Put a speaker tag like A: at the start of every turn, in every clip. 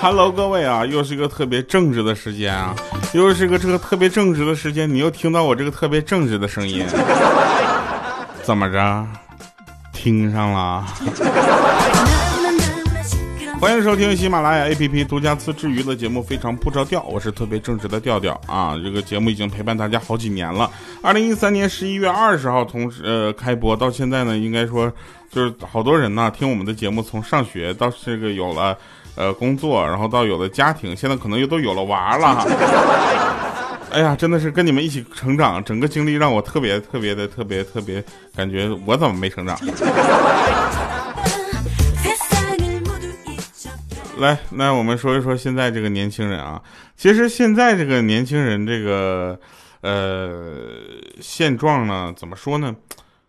A: Hello，各位啊，又是一个特别正直的时间啊，又是一个这个特别正直的时间，你又听到我这个特别正直的声音，怎么着？听上了？欢迎收听喜马拉雅 APP 独家自制娱乐节目《非常不着调》，我是特别正直的调调啊。这个节目已经陪伴大家好几年了。二零一三年十一月二十号同时呃开播到现在呢，应该说就是好多人呢听我们的节目，从上学到这个有了呃工作，然后到有的家庭，现在可能又都有了娃了。哎呀，真的是跟你们一起成长，整个经历让我特别特别的特别特别感觉我怎么没成长？来，那我们说一说现在这个年轻人啊，其实现在这个年轻人这个呃现状呢，怎么说呢？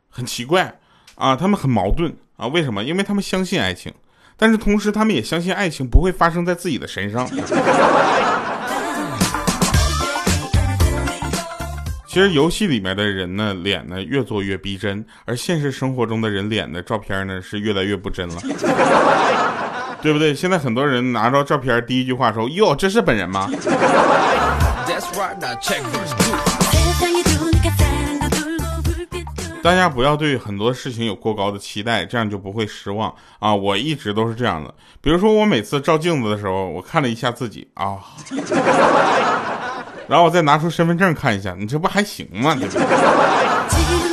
A: 很奇怪啊，他们很矛盾啊。为什么？因为他们相信爱情，但是同时他们也相信爱情不会发生在自己的身上。其实游戏里面的人呢，脸呢越做越逼真，而现实生活中的人脸的照片呢是越来越不真了。对不对？现在很多人拿着照片，第一句话说：“哟，这是本人吗？”大家不要对很多事情有过高的期待，这样就不会失望啊！我一直都是这样的。比如说，我每次照镜子的时候，我看了一下自己啊，然后我再拿出身份证看一下，你这不还行吗？对不对？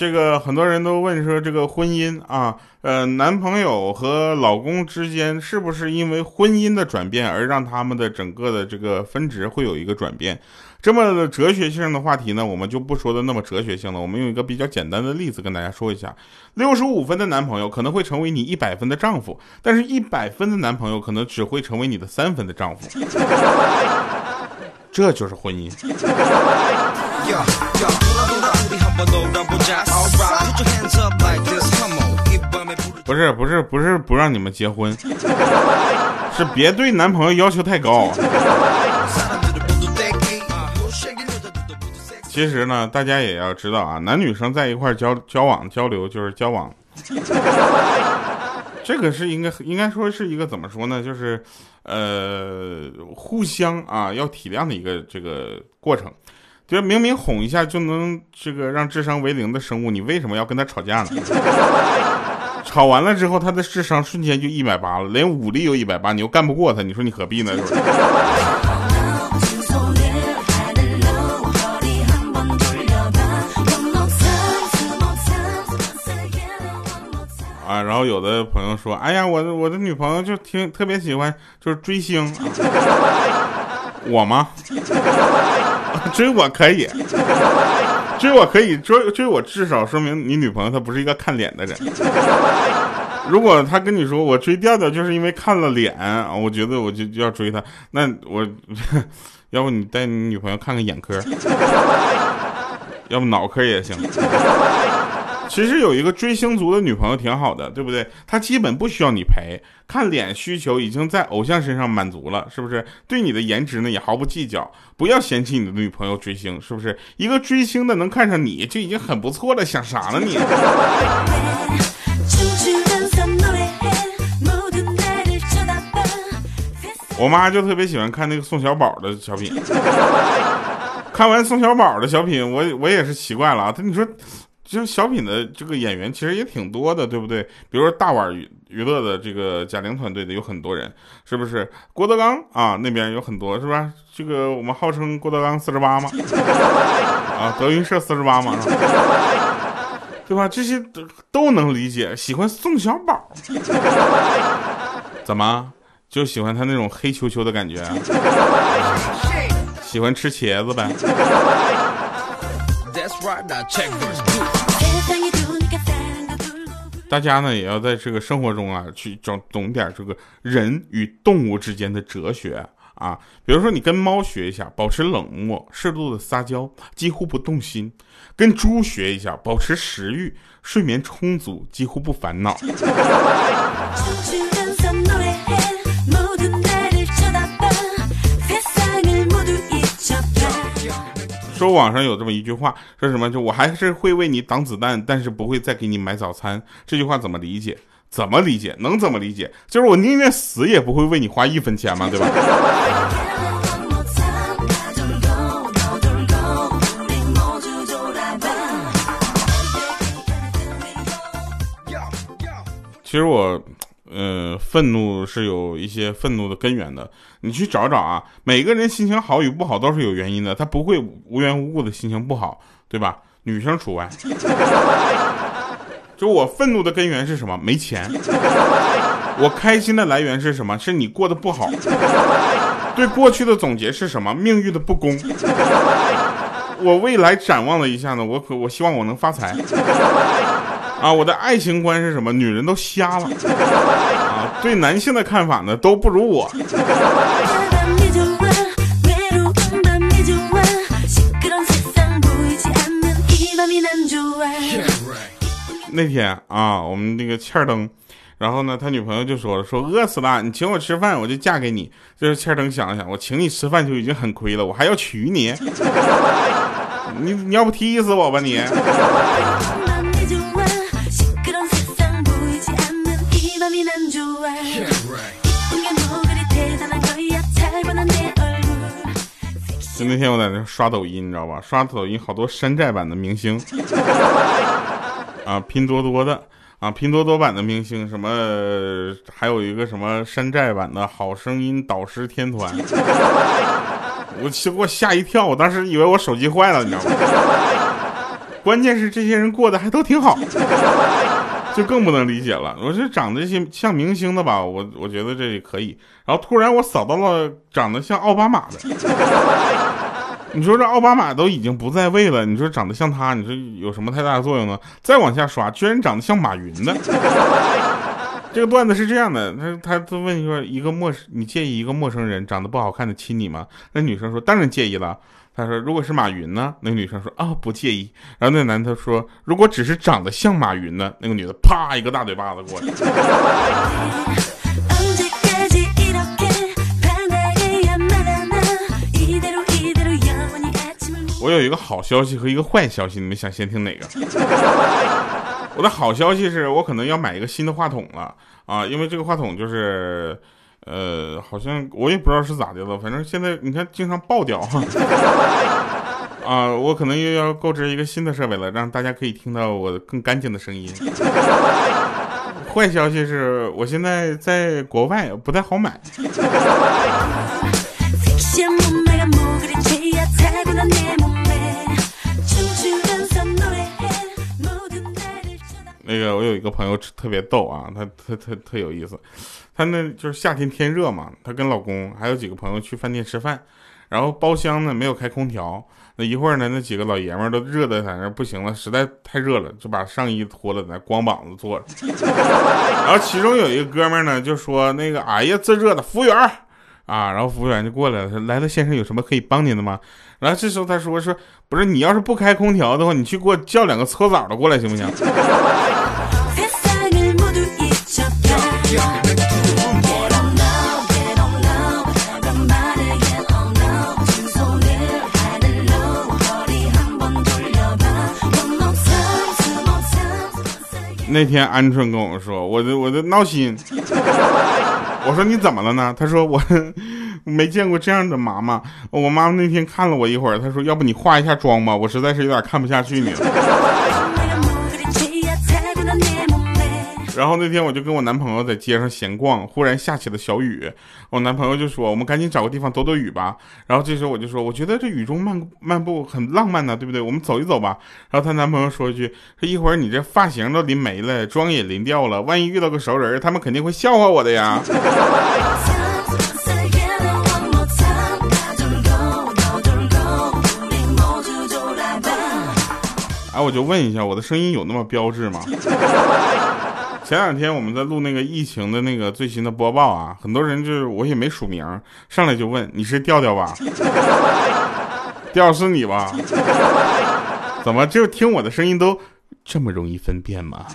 A: 这个很多人都问说，这个婚姻啊，呃，男朋友和老公之间是不是因为婚姻的转变而让他们的整个的这个分值会有一个转变？这么哲学性的话题呢，我们就不说的那么哲学性了。我们用一个比较简单的例子跟大家说一下：六十五分的男朋友可能会成为你一百分的丈夫，但是一百分的男朋友可能只会成为你的三分的丈夫。这就是婚姻。不是不是不是不让你们结婚，是别对男朋友要求太高。其实呢，大家也要知道啊，男女生在一块交交往交流就是交往，这个是应该应该说是一个怎么说呢？就是呃互相啊要体谅的一个这个过程。就明明哄一下就能这个让智商为零的生物，你为什么要跟他吵架呢？吵完了之后，他的智商瞬间就一百八了，连武力有一百八，你又干不过他，你说你何必呢？是不是？啊，然后有的朋友说：“哎呀，我的我的女朋友就挺特别喜欢，就是追星。”我吗？追我可以，追我可以追追我，至少说明你女朋友她不是一个看脸的人。如果她跟你说我追调调就是因为看了脸，我觉得我就要追她，那我 要不你带你女朋友看看眼科，要不脑科也行。其实有一个追星族的女朋友挺好的，对不对？她基本不需要你陪，看脸需求已经在偶像身上满足了，是不是？对你的颜值呢也毫不计较，不要嫌弃你的女朋友追星，是不是？一个追星的能看上你就已经很不错了，想啥呢你？我妈就特别喜欢看那个宋小宝的小品，看完宋小宝的小品，我我也是奇怪了啊，他你说。其实小品的这个演员其实也挺多的，对不对？比如说大碗娱娱乐的这个贾玲团队的有很多人，是不是？郭德纲啊那边有很多，是吧？这个我们号称郭德纲四十八嘛，啊，德云社四十八嘛，对吧？这些都都能理解。喜欢宋小宝，怎么就喜欢他那种黑球球的感觉？喜欢吃茄子呗？大家呢也要在这个生活中啊去懂懂点这个人与动物之间的哲学啊，比如说你跟猫学一下，保持冷漠，适度的撒娇，几乎不动心；跟猪学一下，保持食欲，睡眠充足，几乎不烦恼。说网上有这么一句话，说什么就我还是会为你挡子弹，但是不会再给你买早餐。这句话怎么理解？怎么理解？能怎么理解？就是我宁愿死也不会为你花一分钱嘛，对吧？其实我，呃，愤怒是有一些愤怒的根源的。你去找找啊，每个人心情好与不好都是有原因的，他不会无缘无故的心情不好，对吧？女生除外。就我愤怒的根源是什么？没钱。我开心的来源是什么？是你过得不好。对过去的总结是什么？命运的不公。我未来展望了一下呢，我可我希望我能发财。啊，我的爱情观是什么？女人都瞎了啊！对男性的看法呢，都不如我。那天啊，我们那个欠儿灯，然后呢，他女朋友就说了，说饿死了，你请我吃饭，我就嫁给你。就是欠儿灯想了想，我请你吃饭就已经很亏了，我还要娶你，你你要不踢死我吧你？就那天我在那刷抖音，你知道吧？刷抖音好多山寨版的明星，啊，拼多多的啊，拼多多版的明星，什么还有一个什么山寨版的好声音导师天团，我给我吓一跳，我当时以为我手机坏了，你知道吗？关键是这些人过得还都挺好。就更不能理解了。我是长得些像明星的吧，我我觉得这也可以。然后突然我扫到了长得像奥巴马的，你说这奥巴马都已经不在位了，你说长得像他，你说有什么太大的作用呢？再往下刷，居然长得像马云的。这个段子是这样的，他他他问说一个陌生，你介意一个陌生人长得不好看的亲你吗？那女生说当然介意了。他说：“如果是马云呢？”那个女生说：“啊，不介意。”然后那男的说：“如果只是长得像马云呢？”那个女的啪一个大嘴巴子过来。我有一个好消息和一个坏消息，你们想先听哪个？我的好消息是我可能要买一个新的话筒了啊，因为这个话筒就是。呃，好像我也不知道是咋的了，反正现在你看经常爆掉哈。啊，我可能又要购置一个新的设备了，让大家可以听到我更干净的声音。坏消息是我现在在国外不太好买。那个我有一个朋友特别逗啊，他特特特有意思。他那就是夏天天热嘛，她跟老公还有几个朋友去饭店吃饭，然后包厢呢没有开空调，那一会儿呢那几个老爷们儿都热的在那不行了，实在太热了，就把上衣脱了，在光膀子坐着。然后其中有一个哥们儿呢就说那个哎呀这热的，服务员啊，然后服务员就过来了，说来了先生有什么可以帮您的吗？然后这时候他说说不是你要是不开空调的话，你去给我叫两个搓澡的过来行不行？那天鹌鹑跟我说，我的我的闹心。我说你怎么了呢？他说我没见过这样的妈妈。我妈妈那天看了我一会儿，她说要不你化一下妆吧，我实在是有点看不下去你了。然后那天我就跟我男朋友在街上闲逛，忽然下起了小雨。我男朋友就说：“我们赶紧找个地方躲躲雨吧。”然后这时候我就说：“我觉得这雨中漫漫步很浪漫呢，对不对？我们走一走吧。”然后她男朋友说一句：“说一会儿你这发型都淋没了，妆也淋掉了，万一遇到个熟人，他们肯定会笑话我的呀。”哎，我就问一下，我的声音有那么标致吗？前两天我们在录那个疫情的那个最新的播报啊，很多人就是我也没署名，上来就问 你是调调吧？调是你吧？怎么就听我的声音都这么容易分辨吗？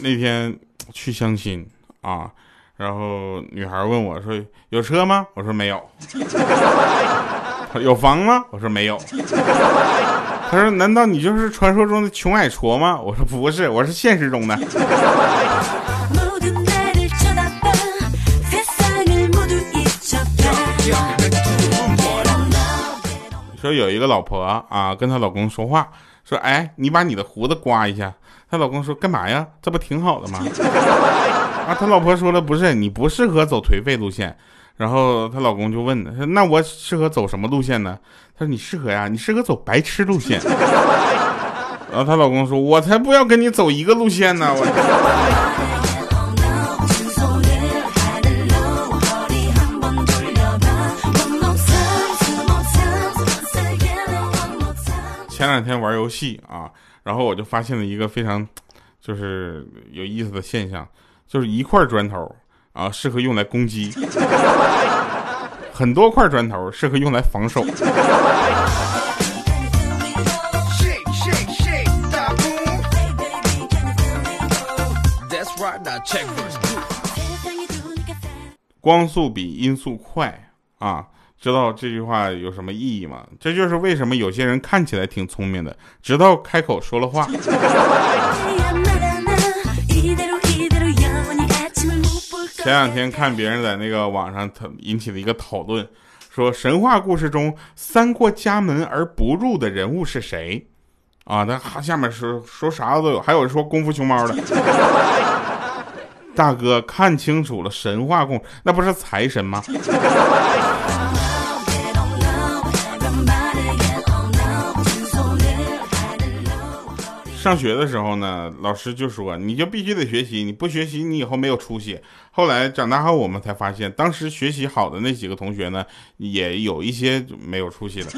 A: 那天去相亲啊，然后女孩问我说：“有车吗？”我说：“没有。”有房吗？我说：“没有。”他说：“难道你就是传说中的穷矮矬吗？”我说：“不是，我是现实中的。” 说有一个老婆啊，跟她老公说话，说：“哎，你把你的胡子刮一下。”她老公说：“干嘛呀？这不挺好的吗？”啊，她老婆说了：“不是，你不适合走颓废路线。”然后她老公就问：“说那我适合走什么路线呢？”她说：“你适合呀，你适合走白痴路线。”然后她老公说：“我才不要跟你走一个路线呢！”我。前两天玩游戏啊，然后我就发现了一个非常，就是有意思的现象，就是一块砖头啊适合用来攻击，很多块砖头适合用来防守。光速比音速快啊。知道这句话有什么意义吗？这就是为什么有些人看起来挺聪明的，直到开口说了话。前两天看别人在那个网上，他引起了一个讨论，说神话故事中三过家门而不入的人物是谁？啊，那下面说说啥都有，还有说功夫熊猫的。大哥看清楚了，神话故那不是财神吗？上学的时候呢，老师就说你就必须得学习，你不学习你以后没有出息。后来长大后我们才发现，当时学习好的那几个同学呢，也有一些没有出息的。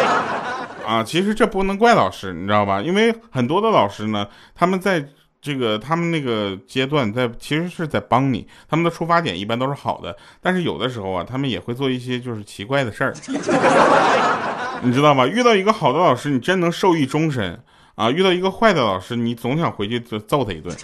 A: 啊，其实这不能怪老师，你知道吧？因为很多的老师呢，他们在这个他们那个阶段在其实是在帮你，他们的出发点一般都是好的，但是有的时候啊，他们也会做一些就是奇怪的事儿，你知道吗？遇到一个好的老师，你真能受益终身。啊，遇到一个坏的老师，你总想回去揍他一顿。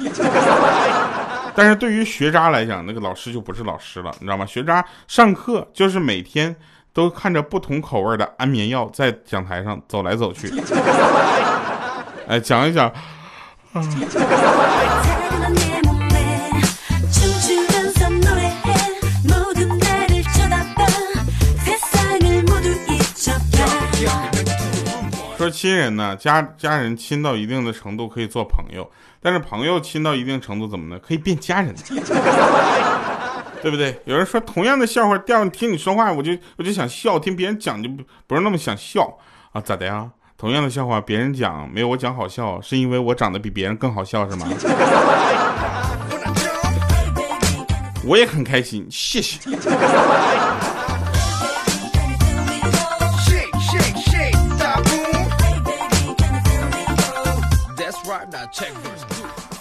A: 但是对于学渣来讲，那个老师就不是老师了，你知道吗？学渣上课就是每天都看着不同口味的安眠药在讲台上走来走去。哎，讲一讲。说亲人呢，家家人亲到一定的程度可以做朋友，但是朋友亲到一定程度怎么呢？可以变家人，对不对？有人说同样的笑话，第二听你说话，我就我就想笑，听别人讲就不不是那么想笑啊？咋的呀？同样的笑话，别人讲没有我讲好笑，是因为我长得比别人更好笑是吗？我也很开心，谢谢。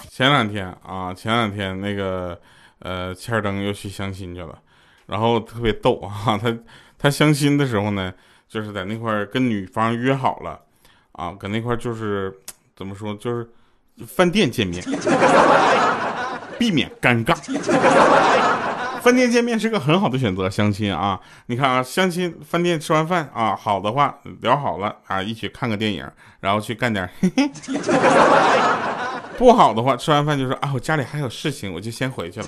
A: 前两天啊，前两天那个呃，千登又去相亲去了，然后特别逗啊，他他相亲的时候呢，就是在那块跟女方约好了啊，搁那块就是怎么说，就是饭店见面，避免尴尬。饭店见面是个很好的选择，相亲啊，你看啊，相亲饭店吃完饭啊，好的话聊好了啊，一起看个电影，然后去干点。嘿嘿不好的话，吃完饭就说啊，我家里还有事情，我就先回去了，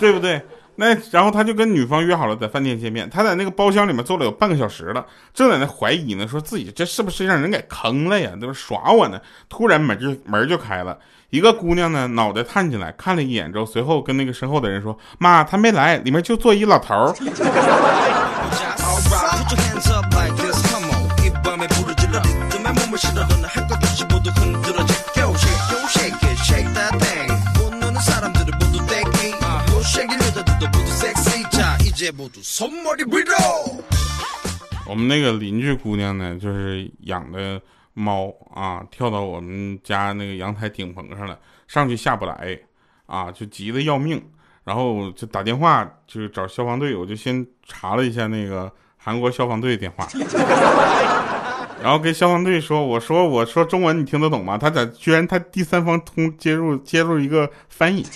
A: 对不对？那然后他就跟女方约好了在饭店见面，他在那个包厢里面坐了有半个小时了，正在那怀疑呢，说自己这是不是让人给坑了呀？都是耍我呢？突然门就门就开了，一个姑娘呢脑袋探进来看了一眼之后，随后跟那个身后的人说：“妈，他没来，里面就坐一老头。”我们那个邻居姑娘呢，就是养的猫啊，跳到我们家那个阳台顶棚上了，上去下不来啊，就急得要命，然后就打电话就是找消防队，我就先查了一下那个韩国消防队的电话，然后跟消防队说：“我说我说中文你听得懂吗？”他在居然他第三方通接入接入一个翻译。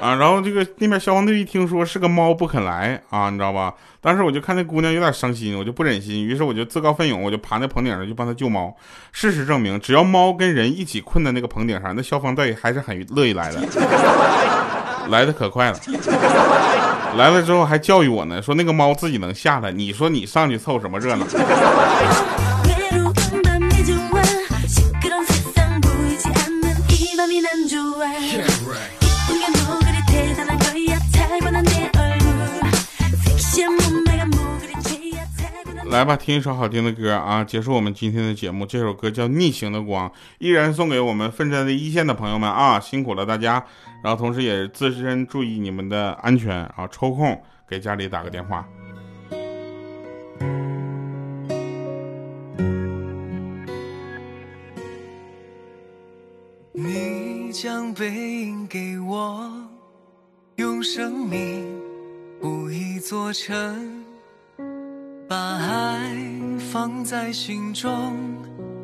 A: 啊，然后这个那边消防队一听说是个猫不肯来啊，你知道吧？当时我就看那姑娘有点伤心，我就不忍心，于是我就自告奋勇，我就爬那棚顶上去帮她救猫。事实证明，只要猫跟人一起困在那个棚顶上，那消防队还是很乐意来的，来的可快了。来了之后还教育我呢，说那个猫自己能下来，你说你上去凑什么热闹？来吧，听一首好听的歌啊！结束我们今天的节目。这首歌叫《逆行的光》，依然送给我们奋战在一线的朋友们啊！辛苦了大家，然后同时也自身注意你们的安全啊！抽空给家里打个电话。
B: 你将背影给我，用生命补一座城。把爱放在心中，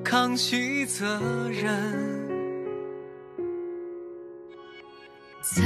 B: 扛起责任。
C: 在